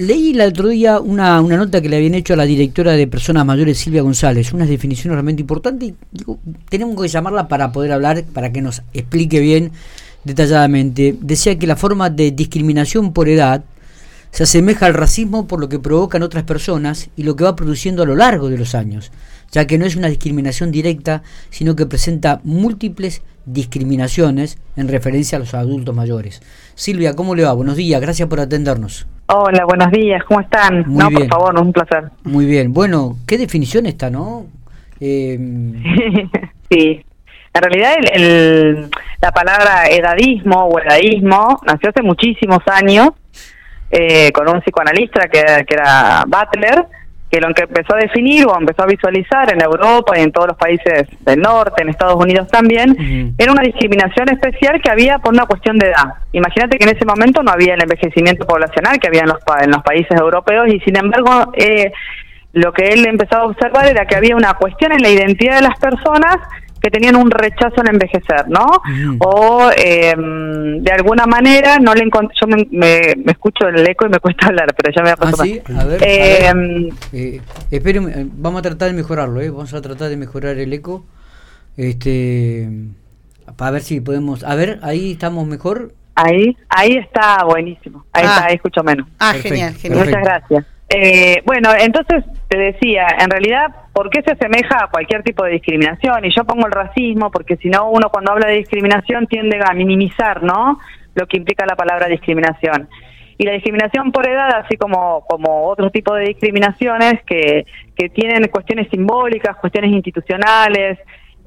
leí el otro día una, una nota que le habían hecho a la directora de Personas Mayores, Silvia González, unas definiciones realmente importantes y digo, tenemos que llamarla para poder hablar, para que nos explique bien detalladamente. Decía que la forma de discriminación por edad se asemeja al racismo por lo que provocan otras personas y lo que va produciendo a lo largo de los años, ya que no es una discriminación directa, sino que presenta múltiples discriminaciones en referencia a los adultos mayores. Silvia, ¿cómo le va? Buenos días, gracias por atendernos. Hola, buenos días, ¿cómo están? Muy no, bien. por favor, un placer. Muy bien, bueno, qué definición está, ¿no? Eh, sí, en realidad el, el- la palabra edadismo o edadismo nació hace muchísimos años eh, con un psicoanalista que, que era Butler, que lo que empezó a definir o empezó a visualizar en Europa y en todos los países del norte, en Estados Unidos también, era una discriminación especial que había por una cuestión de edad. Imagínate que en ese momento no había el envejecimiento poblacional que había en los, en los países europeos y sin embargo eh, lo que él empezaba a observar era que había una cuestión en la identidad de las personas que tenían un rechazo al envejecer, ¿no? Ujú. O eh, de alguna manera no le encont- yo me, me- me escucho el eco y me cuesta hablar, pero ya me voy a ah, acostumbar. sí, a ver, Eh, a ver. Eh, eh, vamos a tratar de mejorarlo, ¿eh? Vamos a tratar de mejorar el eco. Este, para ver si podemos. A ver, ahí estamos mejor. Ahí, ahí está buenísimo. Ahí Ah. está, ahí escucho menos. Ah, Perfecto, genial, genial. perfecto. Muchas gracias. Eh, bueno, entonces te decía, en realidad, ¿por qué se asemeja a cualquier tipo de discriminación? Y yo pongo el racismo porque si no, uno cuando habla de discriminación tiende a minimizar, ¿no? Lo que implica la palabra discriminación. Y la discriminación por edad, así como, como otro tipo de discriminaciones que, que tienen cuestiones simbólicas, cuestiones institucionales,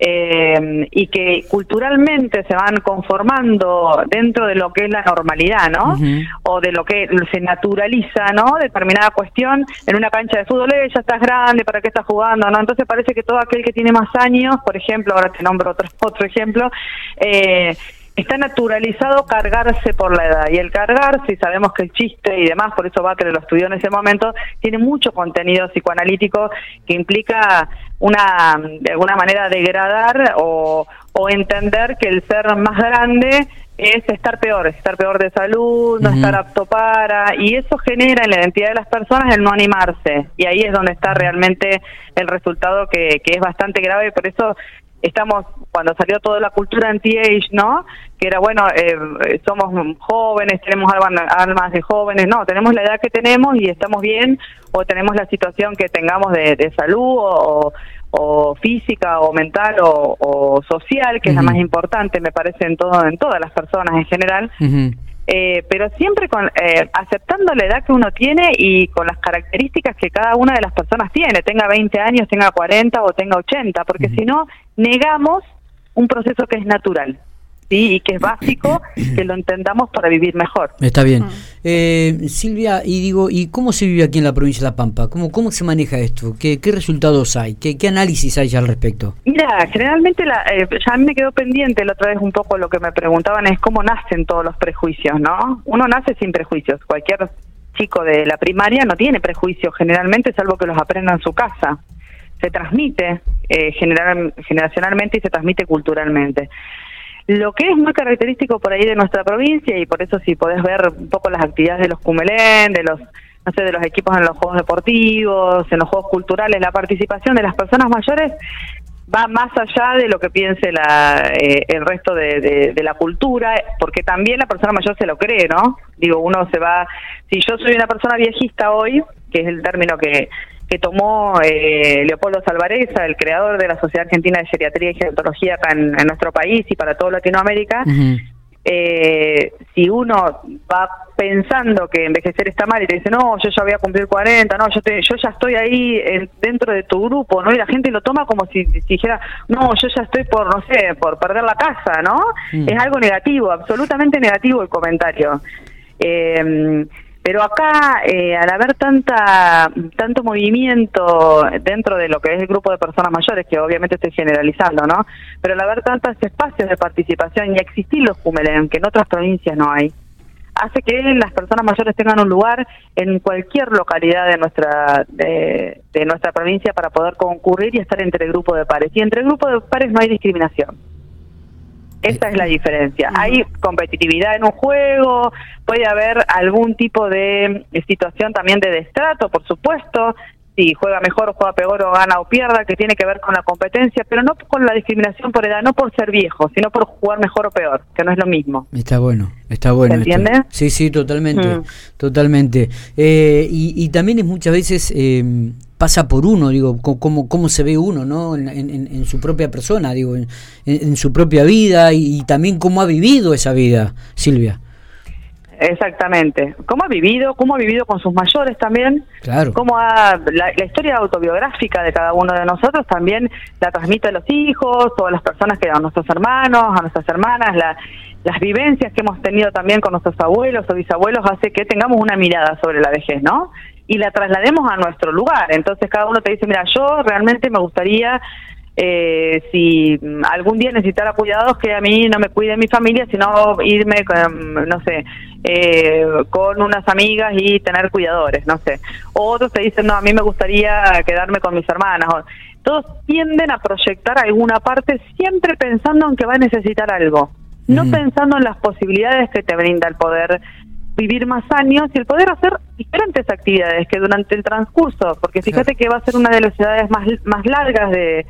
eh, y que culturalmente se van conformando dentro de lo que es la normalidad, ¿no? O de lo que se naturaliza, ¿no? Determinada cuestión en una cancha de fútbol, eh, ya estás grande, ¿para qué estás jugando? ¿no? Entonces parece que todo aquel que tiene más años, por ejemplo, ahora te nombro otro, otro ejemplo, eh, está naturalizado cargarse por la edad. Y el cargarse, y sabemos que el chiste y demás, por eso Butler lo estudió en ese momento, tiene mucho contenido psicoanalítico que implica una, de alguna manera, degradar o, o entender que el ser más grande es estar peor, estar peor de salud, no estar apto para, y eso genera en la identidad de las personas el no animarse, y ahí es donde está realmente el resultado que, que es bastante grave, y por eso estamos, cuando salió toda la cultura anti-age, ¿no? Que era, bueno, eh, somos jóvenes, tenemos alma- almas de jóvenes, no, tenemos la edad que tenemos y estamos bien, o tenemos la situación que tengamos de, de salud o, o física o mental o, o social, que es la más importante, me parece, en, todo, en todas las personas en general. Ujú. Eh, pero siempre con, eh, aceptando la edad que uno tiene y con las características que cada una de las personas tiene, tenga 20 años, tenga 40 o tenga 80, porque si no, negamos un proceso que es natural. ¿Sí? y que es básico que lo entendamos para vivir mejor. Está bien. Mm. Eh, Silvia, y digo, ¿y cómo se vive aquí en la provincia de La Pampa? ¿Cómo, cómo se maneja esto? ¿Qué, qué resultados hay? ¿Qué, ¿Qué análisis hay al respecto? Mira, generalmente la, eh, ya a mí me quedó pendiente la otra vez un poco lo que me preguntaban es cómo nacen todos los prejuicios, ¿no? Uno nace sin prejuicios. Cualquier chico de la primaria no tiene prejuicios generalmente, salvo que los aprenda en su casa. Se transmite eh, general, generacionalmente y se transmite culturalmente. Lo que es muy característico por ahí de nuestra provincia y por eso si podés ver un poco las actividades de los Cumelén, de los no sé, de los equipos en los juegos deportivos, en los juegos culturales, la participación de las personas mayores va más allá de lo que piense la, eh, el resto de, de, de, la cultura, porque también la persona mayor se lo cree, ¿no? Digo, uno se va, si yo soy una persona viejista hoy, que es el término que, que tomó eh, Leopoldo Salvareza, el creador de la Sociedad Argentina de Geriatría y Gerontología acá en, en nuestro país y para toda Latinoamérica, uh -huh. eh, si uno va pensando que envejecer está mal y te dice, no, yo ya voy a cumplir 40, no, yo, te, yo ya estoy ahí en, dentro de tu grupo, ¿no? Y la gente lo toma como si, si dijera, no, yo ya estoy por, no sé, por perder la casa, ¿no? Mm. Es algo negativo, absolutamente negativo el comentario. Eh, pero acá, eh, al haber tanta tanto movimiento dentro de lo que es el grupo de personas mayores, que obviamente estoy generalizando, ¿no? Pero al haber tantos espacios de participación y existir los Cumelén, que en otras provincias no hay, hace que las personas mayores tengan un lugar en cualquier localidad de nuestra de, de nuestra provincia para poder concurrir y estar entre el grupo de pares. Y entre el grupo de pares no hay discriminación. Esa es la diferencia. Hay competitividad en un juego, puede haber algún tipo de situación también de destrato, por supuesto, si juega mejor o juega peor o gana o pierda, que tiene que ver con la competencia, pero no con la discriminación por edad, no por ser viejo, sino por jugar mejor o peor, que no es lo mismo. Está bueno, está bueno. ¿Se entiende? Sí, sí, totalmente, mm. totalmente. Eh, y, también es muchas veces eh, pasa por uno, digo, cómo, cómo se ve uno, ¿no? En, su propia persona, digo, en, su propia vida y también cómo ha vivido esa vida, Silvia. Exactamente. ¿Cómo ha vivido? ¿Cómo ha vivido con sus mayores también? Claro. ¿Cómo ha, la, historia autobiográfica de cada uno de nosotros también la transmite a los hijos o a las personas que a nuestros hermanos, a nuestras hermanas, las vivencias que hemos tenido también con nuestros abuelos o bisabuelos hace que tengamos una mirada sobre la vejez, ¿no? Y la traslademos a nuestro lugar. Entonces cada uno te dice, mira, yo realmente me gustaría eh, si algún día necesitara cuidados que a mí no me cuide mi familia, sino irme, con, no sé, eh, con unas amigas y tener cuidadores, no sé. O otros te dicen, no, a mí me gustaría quedarme con mis hermanas. Todos tienden a proyectar alguna parte siempre pensando en que va a necesitar algo, no pensando en las posibilidades que te brinda el poder vivir más años y el poder hacer diferentes actividades que durante el transcurso, porque fíjate que va a ser una de las edades más, más largas de,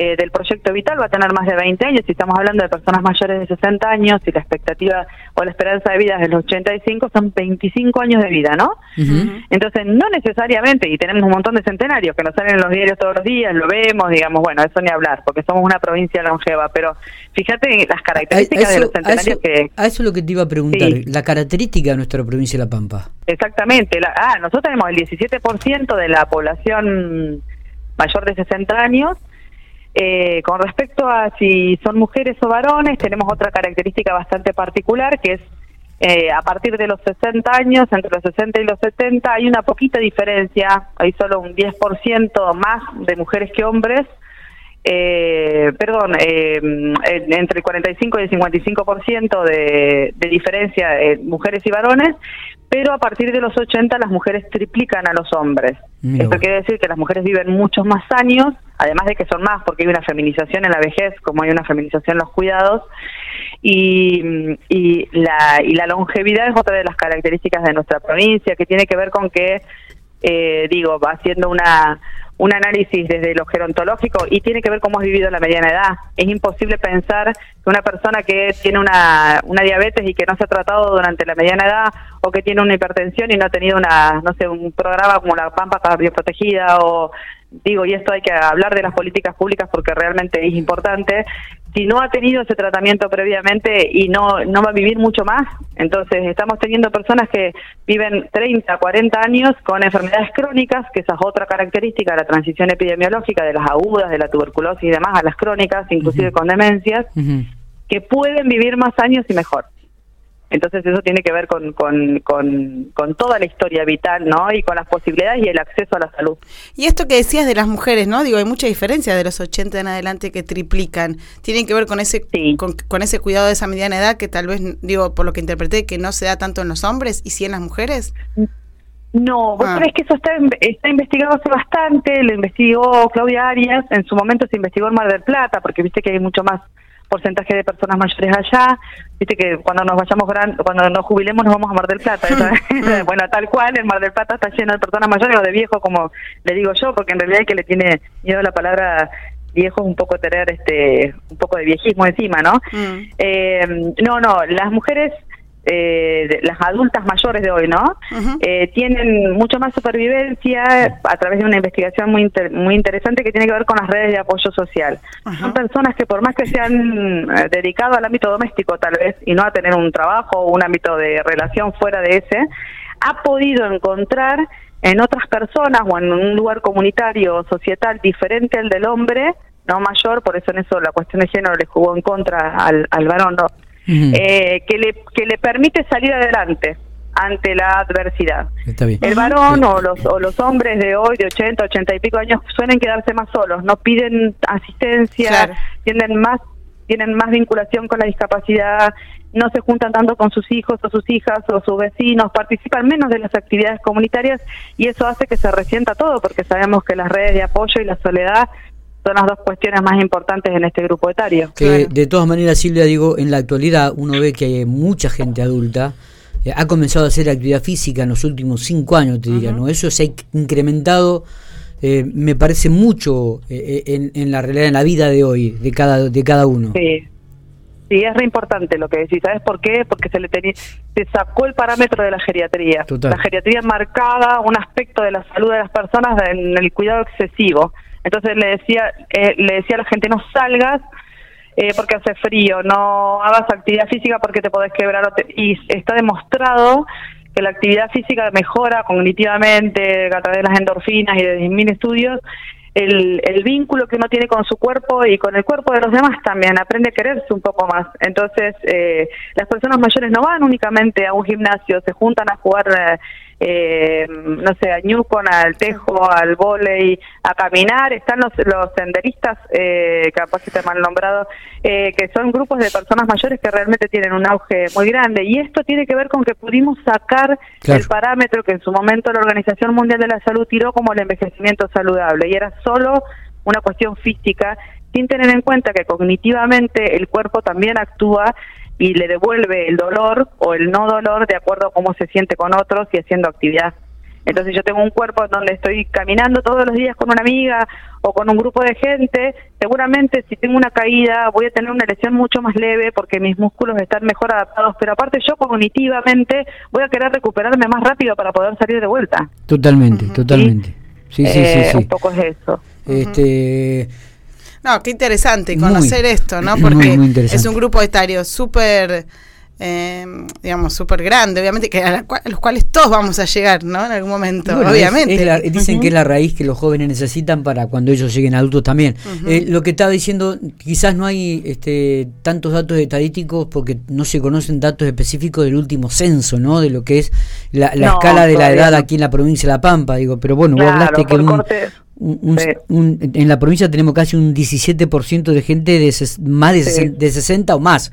eh, del proyecto vital va a tener más de 20 años, si estamos hablando de personas mayores de 60 años y la expectativa o la esperanza de vida es de los 85, son 25 años de vida, ¿no? Entonces, no necesariamente, y tenemos un montón de centenarios que nos salen en los diarios todos los días, lo vemos, digamos, bueno, eso ni hablar, porque somos una provincia longeva, pero fíjate las características de los centenarios que... A eso es lo que te iba a preguntar, la característica de nuestra provincia de La Pampa. Exactamente, ah, nosotros tenemos el 17% de la población mayor de 60 años, eh, con respecto a si son mujeres o varones, tenemos otra característica bastante particular, que es eh, a partir de los 60 años, entre los 60 y los 70, hay una poquita diferencia, hay solo un 10% más de mujeres que hombres, eh, perdón, eh, entre el 45 y el 55% de, de diferencia de mujeres y varones, pero a partir de los 80 las mujeres triplican a los hombres. Esto quiere decir que las mujeres viven muchos más años, además de que son más porque hay una feminización en la vejez, como hay una feminización en los cuidados, y, y, la, y la longevidad es otra de las características de nuestra provincia, que tiene que ver con que, eh, digo, va haciendo una un análisis desde lo gerontológico y tiene que ver cómo has vivido la mediana edad. Es imposible pensar que una persona que tiene una, una diabetes y que no se ha tratado durante la mediana edad o que tiene una hipertensión y no ha tenido una, no sé, un programa como la Pampa Cardioprotegida o digo, y esto hay que hablar de las políticas públicas porque realmente es importante, si no ha tenido ese tratamiento previamente y no, no va a vivir mucho más, entonces estamos teniendo personas que viven 30, 40 años con enfermedades crónicas, que esa es otra característica de la transición epidemiológica, de las agudas, de la tuberculosis y demás, a las crónicas, inclusive con demencias, que pueden vivir más años y mejor. Entonces eso tiene que ver con, con, con, toda la historia vital, ¿no? Y con las posibilidades y el acceso a la salud. Y esto que decías de las mujeres, ¿no? Digo, hay mucha diferencia de los 80 en adelante que triplican. Tienen que ver con ese con, ese cuidado de esa mediana edad que tal vez, digo, por lo que interpreté, que no se da tanto en los hombres y sí en las mujeres. No, vos ah. que eso está, está investigado hace bastante, lo investigó Claudia Arias, en su momento se investigó en Mar del Plata, porque viste que hay mucho más porcentaje de personas mayores allá. Viste que cuando nos vayamos, gran, cuando nos jubilemos nos vamos a Mar del Plata. bueno, tal cual, el Mar del Plata está lleno de personas mayores o de viejos, como le digo yo, porque en realidad hay que le tiene miedo a la palabra viejo un poco tener este un poco de viejismo encima, ¿no? Mm. Eh, no, no, las mujeres eh, las adultas mayores de hoy, ¿no? eh, tienen mucho más supervivencia a través de una investigación muy muy interesante que tiene que ver con las redes de apoyo social. Son personas que por más que se han eh, dedicado al ámbito doméstico tal vez y no a tener un trabajo o un ámbito de relación fuera de ese, ha podido encontrar en otras personas o en un lugar comunitario o societal diferente al del hombre, no mayor, por eso en eso la cuestión de género le jugó en contra al, al varón, ¿no? Eh, que, le, que le permite salir adelante ante la adversidad. El varón o los, o los hombres de hoy, de 80, 80 y pico años, suelen quedarse más solos, no piden asistencia, tienen más tienen más vinculación con la discapacidad, no se juntan tanto con sus hijos o sus hijas o sus vecinos, participan menos de las actividades comunitarias y eso hace que se resienta todo porque sabemos que las redes de apoyo y la soledad son las dos cuestiones más importantes en este grupo etario. Que de todas maneras, Silvia, digo, en la actualidad uno ve que hay mucha gente adulta eh, ha comenzado a hacer actividad física en los últimos cinco años, te diría, ¿no? Eso se ha incrementado, eh, me parece mucho eh, en, en, la realidad, en la vida de hoy, de cada, de cada uno. Sí. Sí, es re importante lo que decís. ¿Sabes por qué? Porque se le tenía, se sacó el parámetro de la geriatría. La geriatría marcaba un aspecto de la salud de las personas en el cuidado excesivo. Entonces le decía, eh, le decía a la gente no salgas eh, porque hace frío, no hagas actividad física porque te podés quebrar. y está demostrado que la actividad física mejora cognitivamente a través de las endorfinas y de mil estudios el, el, vínculo que uno tiene con su cuerpo y con el cuerpo de los demás también, aprende a quererse un poco más. Entonces, eh, las personas mayores no van únicamente a un gimnasio, se juntan a jugar eh, no sé, a Newcon, al Tejo, al volei, a caminar, están los, los senderistas, eh, capaz que mal nombrado, eh, que son grupos de personas mayores que realmente tienen un auge muy grande. Y esto tiene que ver con que pudimos sacar el parámetro que en su momento la Organización Mundial de la Salud tiró como el envejecimiento saludable, y era solo una cuestión física, sin tener en cuenta que cognitivamente el cuerpo también actúa y le devuelve el dolor o el no dolor de acuerdo a cómo se siente con otros y haciendo actividad. Entonces yo tengo un cuerpo donde estoy caminando todos los días con una amiga o con un grupo de gente, seguramente si tengo una caída voy a tener una lesión mucho más leve porque mis músculos están mejor adaptados, pero aparte yo cognitivamente voy a querer recuperarme más rápido para poder salir de vuelta. Totalmente, totalmente. Sí, sí, sí, sí, Un poco es eso. Este, no, qué interesante conocer esto, ¿no? Porque es un grupo etario súper, eh, digamos, súper grande, obviamente, que a, los cuales todos vamos a llegar, ¿no? En algún momento, obviamente. dicen que es la raíz que los jóvenes necesitan para cuando ellos lleguen adultos también. Eh, lo que estaba diciendo, quizás no hay este, tantos datos estadísticos porque no se conocen datos específicos del último censo, ¿no? De lo que es la, escala de la edad aquí en la provincia de La Pampa, digo, pero bueno, vos hablaste que un, en la provincia tenemos casi un 17% de gente de más de, de 60 o más.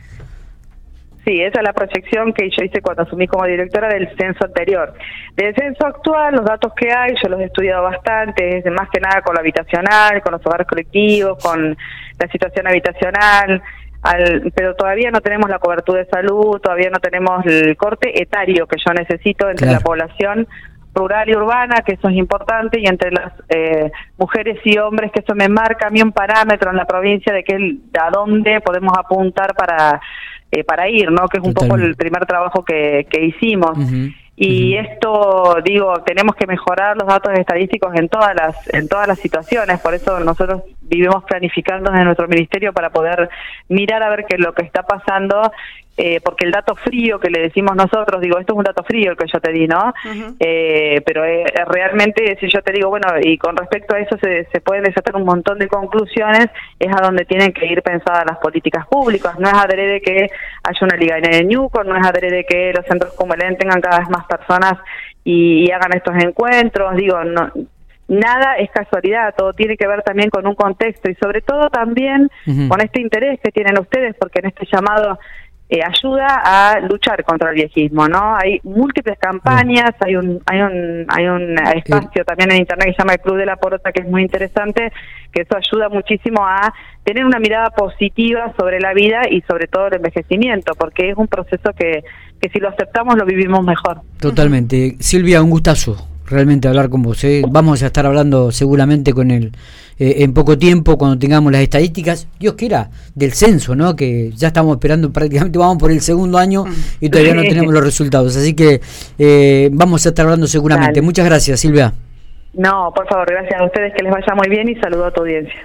Sí, esa es la proyección que yo hice cuando asumí como directora del censo anterior. Del censo actual, los datos que hay, yo los he estudiado bastante, más que nada con lo habitacional, con los hogares colectivos, con la situación habitacional, al, pero todavía no tenemos la cobertura de salud, todavía no tenemos el corte etario que yo necesito entre la población rural y urbana, que eso es importante, y entre las eh, mujeres y hombres, que eso me marca a mí un parámetro en la provincia de que a dónde podemos apuntar para, eh, para ir, ¿no? Que es un poco el primer trabajo que, que hicimos. Y esto, digo, tenemos que mejorar los datos estadísticos en todas las en todas las situaciones, por eso nosotros vivimos planificando en nuestro ministerio para poder mirar a ver qué es lo que está pasando eh, porque el dato frío que le decimos nosotros, digo, esto es un dato frío el que yo te di, ¿no? eh, pero eh, realmente, si yo te digo, bueno, y con respecto a eso se, se pueden desatar un montón de conclusiones, es a donde tienen que ir pensadas las políticas públicas. No es adrede que haya una liga en el Newcom, no es adrede que los centros como el tengan cada vez más personas y, hagan estos encuentros, digo, no, nada es casualidad, todo tiene que ver también con un contexto y sobre todo también con este interés que tienen ustedes, porque en este llamado eh, ayuda a luchar contra el viejismo, ¿no? Hay múltiples campañas, hay un hay un hay un espacio también en internet que se llama el Club de la Porota que es muy interesante, que eso ayuda muchísimo a tener una mirada positiva sobre la vida y sobre todo el envejecimiento, porque es un proceso que que si lo aceptamos lo vivimos mejor. Totalmente. Silvia, un gustazo realmente hablar con vos. ¿eh? Vamos a estar hablando seguramente con él eh, en poco tiempo, cuando tengamos las estadísticas, Dios quiera, del censo, ¿no? Que ya estamos esperando, prácticamente vamos por el segundo año y todavía no tenemos los resultados. Así que eh, vamos a estar hablando seguramente. Muchas gracias, Silvia. No, por favor, gracias a ustedes, que les vaya muy bien y saludo a tu audiencia.